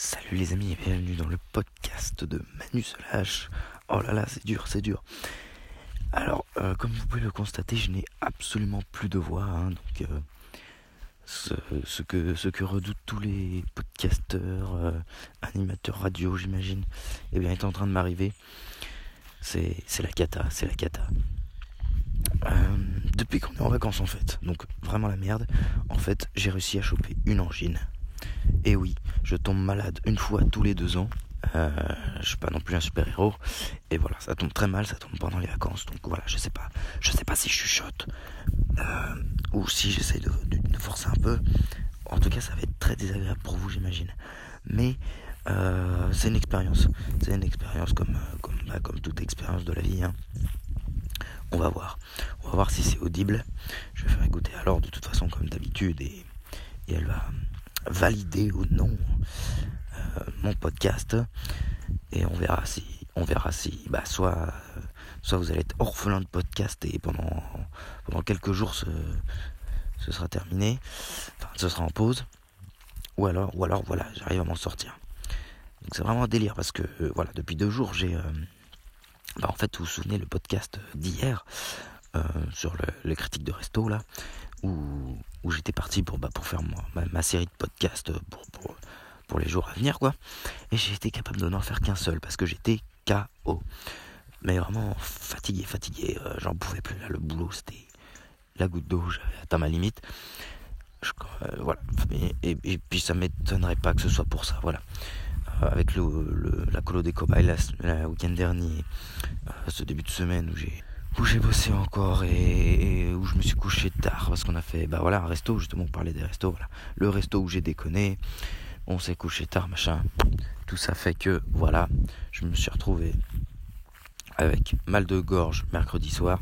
Salut les amis et bienvenue dans le podcast de Manu Solache. Oh là là, c'est dur, c'est dur. Alors, euh, comme vous pouvez le constater, je n'ai absolument plus de voix. Hein, euh, ce, que, ce que redoutent tous les podcasteurs, euh, animateurs radio, j'imagine, eh bien, est en train de m'arriver. C'est la cata, c'est la cata. depuis qu'on est en vacances en fait, donc vraiment la merde, en fait j'ai réussi à choper une angine. Et oui, je tombe malade une fois tous les deux ans. Euh, je suis pas non plus un super héros et voilà ça tombe très mal ça tombe pendant les vacances. Donc voilà je sais pas je sais pas si je chuchote euh, ou si j'essaye de, forcer un peu. En tout cas ça va être très désagréable pour vous j'imagine. Mais euh, c'est une expérience. C'est une expérience comme comme, bah, comme toute expérience de la vie hein. on va voir. On va voir si c'est audible. Je vais faire écouter. Alors de toute façon comme d'habitude et, et elle va valider ou non euh, mon podcast. Et on verra si on verra si bah soit soit vous allez être orphelin de podcast et pendant quelques jours ce, ce sera terminé. Enfin ce sera en pause. Ou alors ou alors voilà j'arrive à m'en sortir. Donc c'est vraiment un délire parce que euh, voilà depuis deux jours j'ai euh, bah, en fait vous vous souvenez le podcast d'hier sur le, les critiques de resto là où, j'étais parti pour, bah, pour faire ma, série de podcasts pour, pour, les jours à venir, quoi. Et j'ai été capable de n'en faire qu'un seul parce que j'étais KO. Mais vraiment fatigué, fatigué, euh, j'en pouvais plus. Là, le boulot, c'était la goutte d'eau, j'avais atteint ma limite. Je, euh, voilà. Et, puis ça m'étonnerait pas que ce soit pour ça, voilà. Euh, avec le, le, la colo des cobayes le week-end dernier, ce début de semaine où j'ai où j'ai bossé encore et, où je me suis couché tard parce qu'on a fait bah voilà un resto justement on parlait des restos voilà. Le resto où j'ai déconné on s'est couché tard machin. Tout ça fait que voilà je me suis retrouvé avec mal de gorge mercredi soir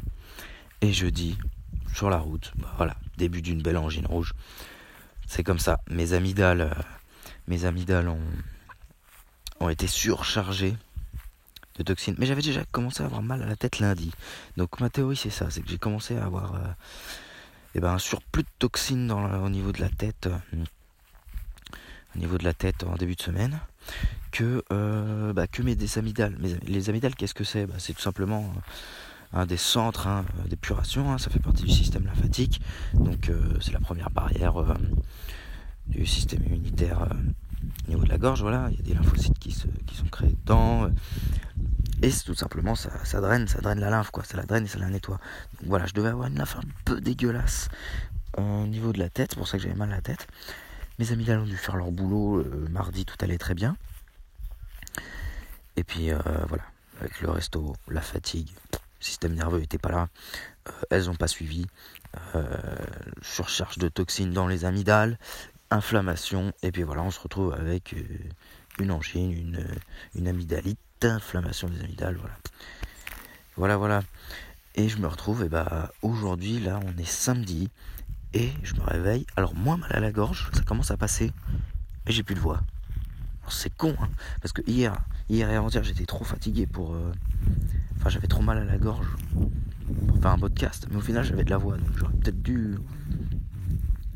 et jeudi sur la route bah voilà début d'une belle angine rouge. C'est comme ça. Mes amygdales euh, mes amygdales ont ont été surchargées de toxines. Mais j'avais déjà commencé à avoir mal à la tête lundi. Donc ma théorie c'est ça, c'est que j'ai commencé à avoir euh, eh ben, un surplus de toxines dans, au niveau de la tête. Euh, au niveau de la tête en début de semaine. Que, euh, bah, que mes des amygdales. les amygdales, qu'est-ce que c'est? Bah, C'est tout simplement un des centres hein, d'épuration. Hein, ça fait partie du système lymphatique. Donc c'est la première barrière du système immunitaire au niveau de la gorge, voilà, il y a des lymphocytes qui, se, qui sont créés dedans. Et tout simplement, ça, ça, draine, ça draine la lymphe, quoi. Ça la draine et ça la nettoie. Donc voilà, je devais avoir une lymphe un peu dégueulasse euh, au niveau de la tête, c'est pour ça que j'avais mal à la tête. Mes amis ont dû faire leur boulot. Euh, mardi, tout allait très bien. Et puis euh, voilà, avec le resto, la fatigue, le système nerveux n'était pas là. elles n'ont pas suivi. surcharge de toxines dans les amygdales, inflammation. Et puis voilà, on se retrouve avec une angine, une, une amygdalite inflammation des amygdales, voilà. Voilà, voilà. Et je me retrouve, et bah aujourd'hui, là, on est samedi, et je me réveille, alors moins mal à la gorge, ça commence à passer, et j'ai plus de voix. C'est con, hein, parce que hier, hier et avant-hier, j'étais trop fatigué pour. Euh, enfin, j'avais trop mal à la gorge pour faire un podcast, mais au final, j'avais de la voix, donc j'aurais peut-être dû.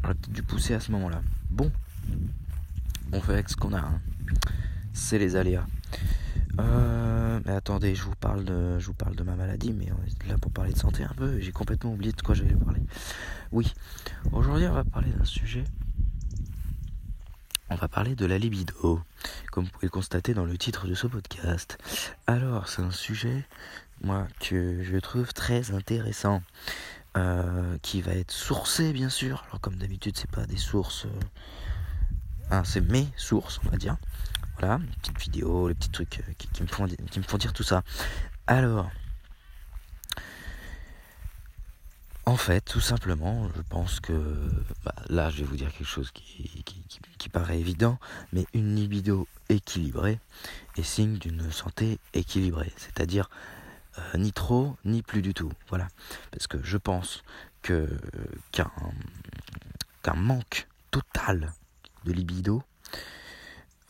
J'aurais pousser à ce moment-là. Bon, on fait avec ce qu'on a. Hein. C'est les aléas. Euh, mais attendez, je vous parle de, je vous parle de ma maladie, mais on est là pour parler de santé un peu. J'ai complètement oublié de quoi j'allais parler. Oui, aujourd'hui on va parler d'un sujet. On va parler de la libido, comme vous pouvez le constater dans le titre de ce podcast. Alors, c'est un sujet, moi, que je trouve très intéressant, euh, qui va être sourcé, bien sûr. Alors, comme d'habitude, c'est pas des sources, euh, hein, c'est mes sources, on va dire. Voilà, les petites vidéos, les petits trucs euh, qui, me font, qui me font dire tout ça. Alors, en fait, tout simplement, je pense que bah, là, je vais vous dire quelque chose qui, qui, paraît évident, mais une libido équilibrée est signe d'une santé équilibrée, c'est-à-dire euh, ni trop ni plus du tout. Voilà, parce que je pense que qu'un manque total de libido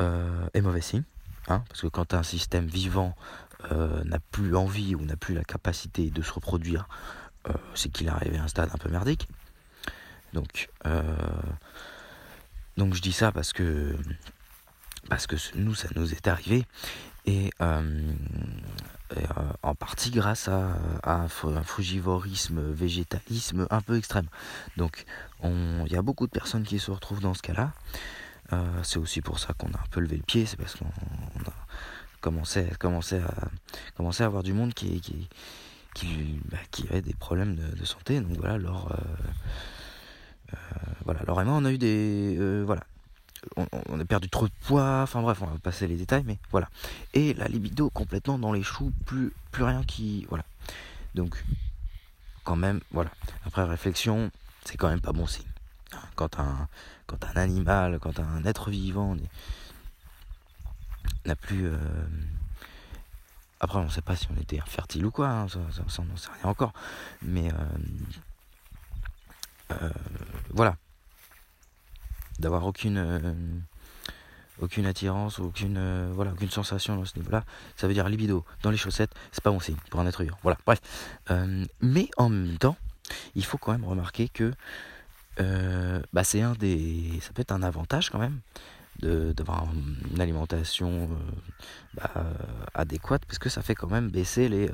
euh, est mauvais signe. Hein, parce que quand un système vivant euh, n'a plus envie ou n'a plus la capacité de se reproduire, c'est qu'il est arrivé à un stade un peu merdique. Donc je dis ça parce que parce que nous, ça nous est arrivé. Et, euh, en partie grâce à, un frugivorisme, végétalisme un peu extrême. Donc il y a beaucoup de personnes qui se retrouvent dans ce cas-là. c'est aussi pour ça qu'on a un peu levé le pied, c'est parce qu'on a commencé, commencé, à, commencé à avoir du monde qui, qui, qui, bah, avait des problèmes de, santé. Donc voilà, alors, voilà, alors et on a eu des... voilà, on, a perdu trop de poids, enfin bref, on va passer les détails, mais voilà. Et la libido complètement dans les choux, plus, rien qui. Voilà. Donc, quand même, voilà. Après réflexion, c'est quand même pas bon signe. Quand un, un animal, quand un être vivant n'a plus. Euh, après, on ne sait pas si on était infertile ou quoi, hein, ça, on n'en sait rien encore. Mais euh, euh, voilà, d'avoir aucune euh, aucune attirance aucune euh, voilà aucune sensation dans ce niveau-là. Ça veut dire libido dans les chaussettes c'est pas bon signe pour un être vivant. Voilà bref. Euh, mais en même temps il faut quand même remarquer que bah, c'est un des ça peut être un avantage quand même d'avoir une alimentation bah, adéquate parce que ça fait quand même baisser les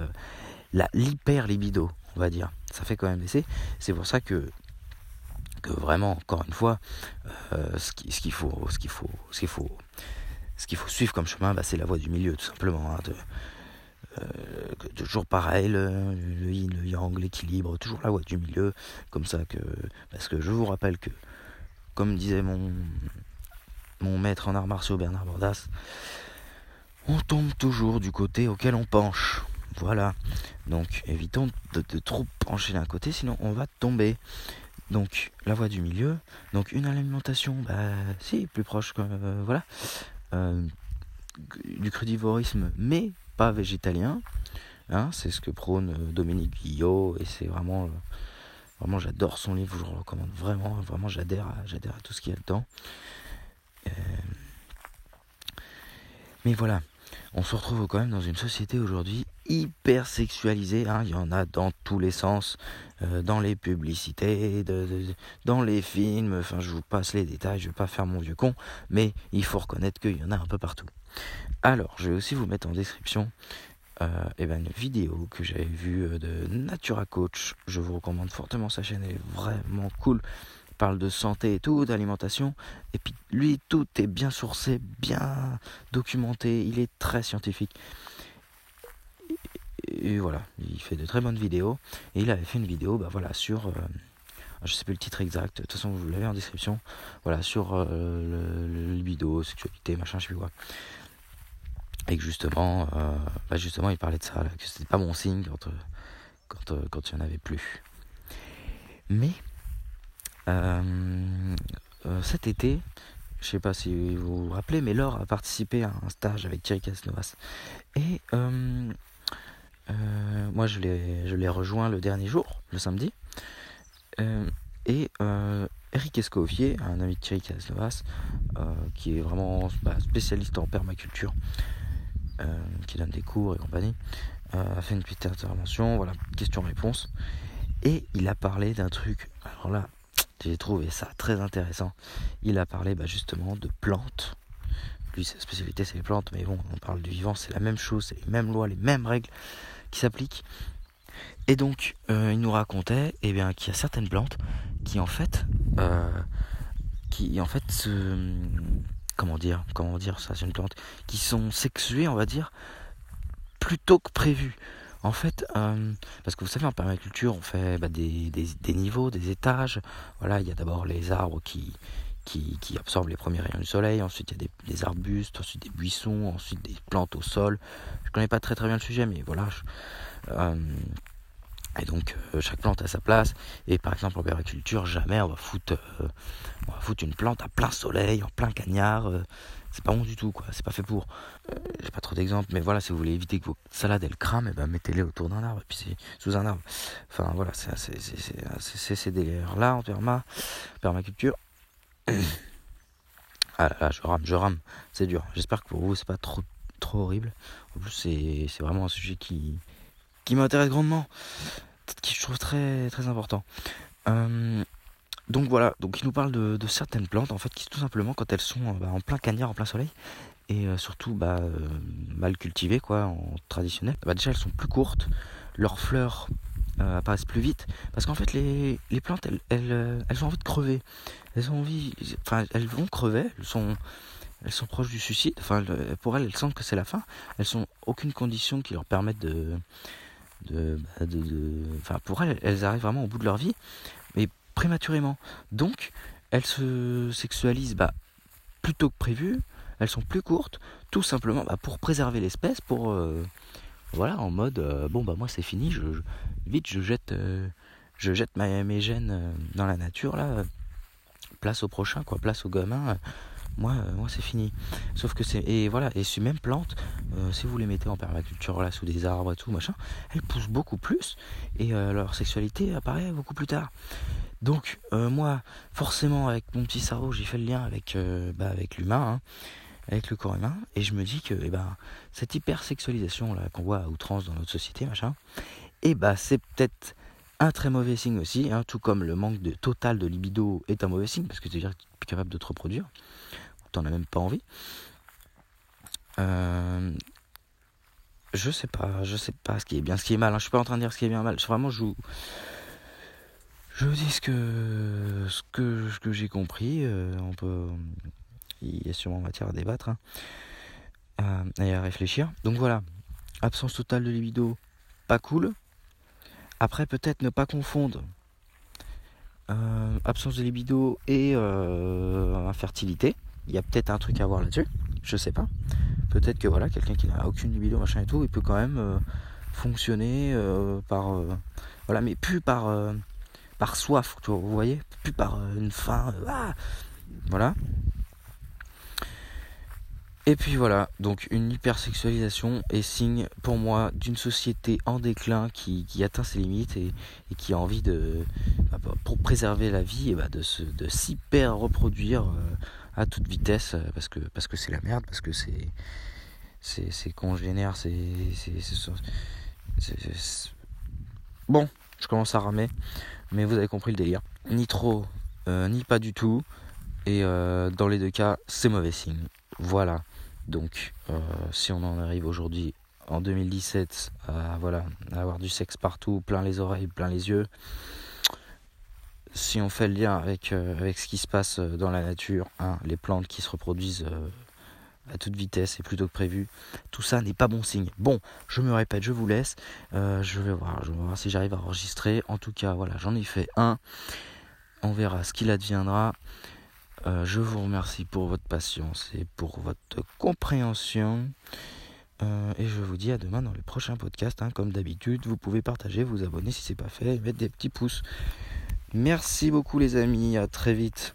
la l'hyper libido on va dire. Ça fait quand même baisser. C'est pour ça que vraiment, encore une fois, euh, ce qu'il faut, ce qu'il faut, ce qu'il faut, ce qu'il faut suivre comme chemin, bah, c'est la voie du milieu, tout simplement. Hein, euh, toujours pareil, le, yin, le yang, l'équilibre, toujours la voie du milieu, comme ça que, parce que je vous rappelle que, comme disait mon mon maître en arts martiaux Bernard Bordas, on tombe toujours du côté auquel on penche. Voilà. Donc évitons de trop pencher d'un côté, sinon on va tomber. Donc la voie du milieu, donc une alimentation, bah si, plus proche, euh, voilà, euh, du crudivorisme, mais pas végétalien. Hein, c'est ce que prône euh, Dominique Guillot et c'est vraiment, vraiment j'adore son livre, je le recommande vraiment, vraiment j'adhère, j'adhère à tout ce qu'il y a dedans. mais voilà, on se retrouve quand même dans une société aujourd'hui hyper sexualisée. Hein. Il y en a dans tous les sens, euh, dans les publicités, dans les films. Enfin, je vous passe les détails, je vais pas faire mon vieux con, mais il faut reconnaître qu'il y en a un peu partout. Alors, je vais aussi vous mettre en description euh, eh ben, une vidéo que j'avais vue euh, de Natura Coach. Je vous recommande fortement sa chaîne, elle est vraiment cool parle de santé et tout, d'alimentation. Et puis lui, tout est bien sourcé, bien documenté. Il est très scientifique. Et, voilà, il fait de très bonnes vidéos. Et il avait fait une vidéo, bah voilà, sur, euh, je sais plus le titre exact. De toute façon, vous l'avez en description. Voilà, sur euh, le, libido, sexualité, machin, je sais plus quoi. Et que justement, euh, bah justement, il parlait de ça, que c'était pas bon signe quand, quand, quand il n'y en avait plus. Mais euh, euh, cet été, je sais pas si vous vous rappelez, mais Laure a participé à un stage avec Thierry Casnovas. Et euh, moi, je l'ai rejoint le dernier jour, le samedi. et Eric Escovier, un ami de Thierry Casnovas, qui est vraiment bah, spécialiste en permaculture, qui donne des cours et compagnie, a fait une petite intervention, voilà, question-réponse. Et il a parlé d'un truc, alors là, j'ai trouvé ça très intéressant. Il a parlé bah, justement de plantes. Lui, sa spécialité, c'est les plantes, mais bon, on parle du vivant, c'est la même chose, c'est les mêmes lois, les mêmes règles qui s'appliquent. Et donc, euh, il nous racontait eh bien, qu'il y a certaines plantes qui, en fait, euh, qui, en fait, comment dire, ça, c'est une plante, qui sont sexuées, on va dire, plutôt que prévues. En fait, euh, parce que vous savez, en permaculture, on fait bah, des, niveaux, des étages. Voilà, il y a d'abord les arbres qui, qui, absorbent les premiers rayons du soleil. Ensuite, il y a des, arbustes, ensuite des buissons, ensuite des plantes au sol. Je connais pas très très bien le sujet, mais voilà. Euh, et donc, euh, chaque plante a sa place. Et par exemple, en permaculture, jamais on va foutre, on va foutre une plante à plein soleil, en plein cagnard c'est pas bon du tout quoi c'est pas fait pour euh, j'ai pas trop d'exemples mais voilà si vous voulez éviter que vos salades elles crament et eh ben mettez-les autour d'un arbre et puis c'est sous un arbre enfin voilà c'est ces délires là en perma permaculture ah là, je rame je rame. C'est dur. J'espère que pour vous c'est pas trop trop horrible. En plus c'est vraiment un sujet qui qui m'intéresse grandement. Qui je trouve très très important. Euh, Donc voilà, donc il nous parle de, certaines plantes en fait qui tout simplement quand elles sont bah, en plein cagnard, en plein soleil, et surtout bah, mal cultivées quoi, en traditionnel, bah, déjà elles sont plus courtes, leurs fleurs euh, apparaissent plus vite. Parce qu'en fait, les, les plantes, elles, elles, euh, elles, ont envie de crever. Elles ont envie. Enfin, elles vont crever. Elles sont, elles sont proches du suicide. Enfin, pour elles, elles sentent que c'est la fin. Elles sont aucune condition qui leur permette de. de, bah, de, enfin, pour elles, elles arrivent vraiment au bout de leur vie. Mais prématurément. Donc, elles se sexualisent bah, plus tôt que prévu. Elles sont plus courtes. Tout simplement bah, pour préserver l'espèce. Pour. Euh, voilà, en mode euh, bon bah moi c'est fini, je, vite je jette euh, je jette mes gènes euh, dans la nature là, place au prochain quoi, place au gamin. moi, moi c'est fini. Sauf que c'est et voilà et ces mêmes plantes, si vous les mettez en permaculture là sous des arbres et tout machin, elles poussent beaucoup plus et leur sexualité apparaît beaucoup plus tard. Donc moi, forcément avec mon petit cerveau, j'ai fait le lien avec bah, avec l'humain. Hein avec le corps humain. Et je me dis que eh ben, cette hypersexualisation là qu'on voit à outrance dans notre société machin et eh ben, c'est peut-être un très mauvais signe aussi hein, tout comme le manque de total de libido est un mauvais signe parce que c'est à dire que tu plus capable de te reproduire tu n'en as même pas envie. Euh, je sais pas je sais pas ce qui est bien ce qui est mal hein. je suis pas en train de dire ce qui est bien mal. Je, vraiment je vous je vous dis ce que ce que, ce que j'ai compris euh, on peut il y a sûrement matière à débattre hein. euh, et à réfléchir. Donc voilà, absence totale de libido, pas cool. Après, peut-être ne pas confondre euh, absence de libido et euh, infertilité. Il y a peut-être un truc à voir là-dessus, je sais pas. Peut-être que voilà, quelqu'un qui n'a aucune libido, machin et tout, il peut quand même fonctionner par. voilà, mais plus par, par soif, vous voyez, plus par une faim. Ah, voilà. Et puis voilà, donc une hypersexualisation est signe pour moi d'une société en déclin qui, atteint ses limites et, qui a envie de, bah, pour préserver la vie, et bah de, de s'hyper reproduire euh, à toute vitesse euh, parce que parce que c'est la merde, parce que c'est c'est congénère, c'est bon, je commence à ramer, mais vous avez compris le délire. Ni trop, euh, ni pas du tout, et dans les deux cas, c'est mauvais signe. Voilà. Donc, euh, si on en arrive aujourd'hui, en 2017, à, voilà, avoir du sexe partout, plein les oreilles, plein les yeux, si on fait le lien avec, euh, avec ce qui se passe euh, dans la nature, hein, les plantes qui se reproduisent à toute vitesse et plutôt que prévu, tout ça n'est pas bon signe. Bon, je me répète, je vous laisse. je vais voir, je vais voir si j'arrive à enregistrer. En tout cas, voilà, j'en ai fait un. On verra ce qu'il adviendra. Euh, je vous remercie pour votre patience et pour votre compréhension. Euh, et je vous dis à demain dans les prochains podcasts. Hein, comme d'habitude, vous pouvez partager, vous abonner si ce n'est pas fait, et mettre des petits pouces. Merci beaucoup les amis, à très vite.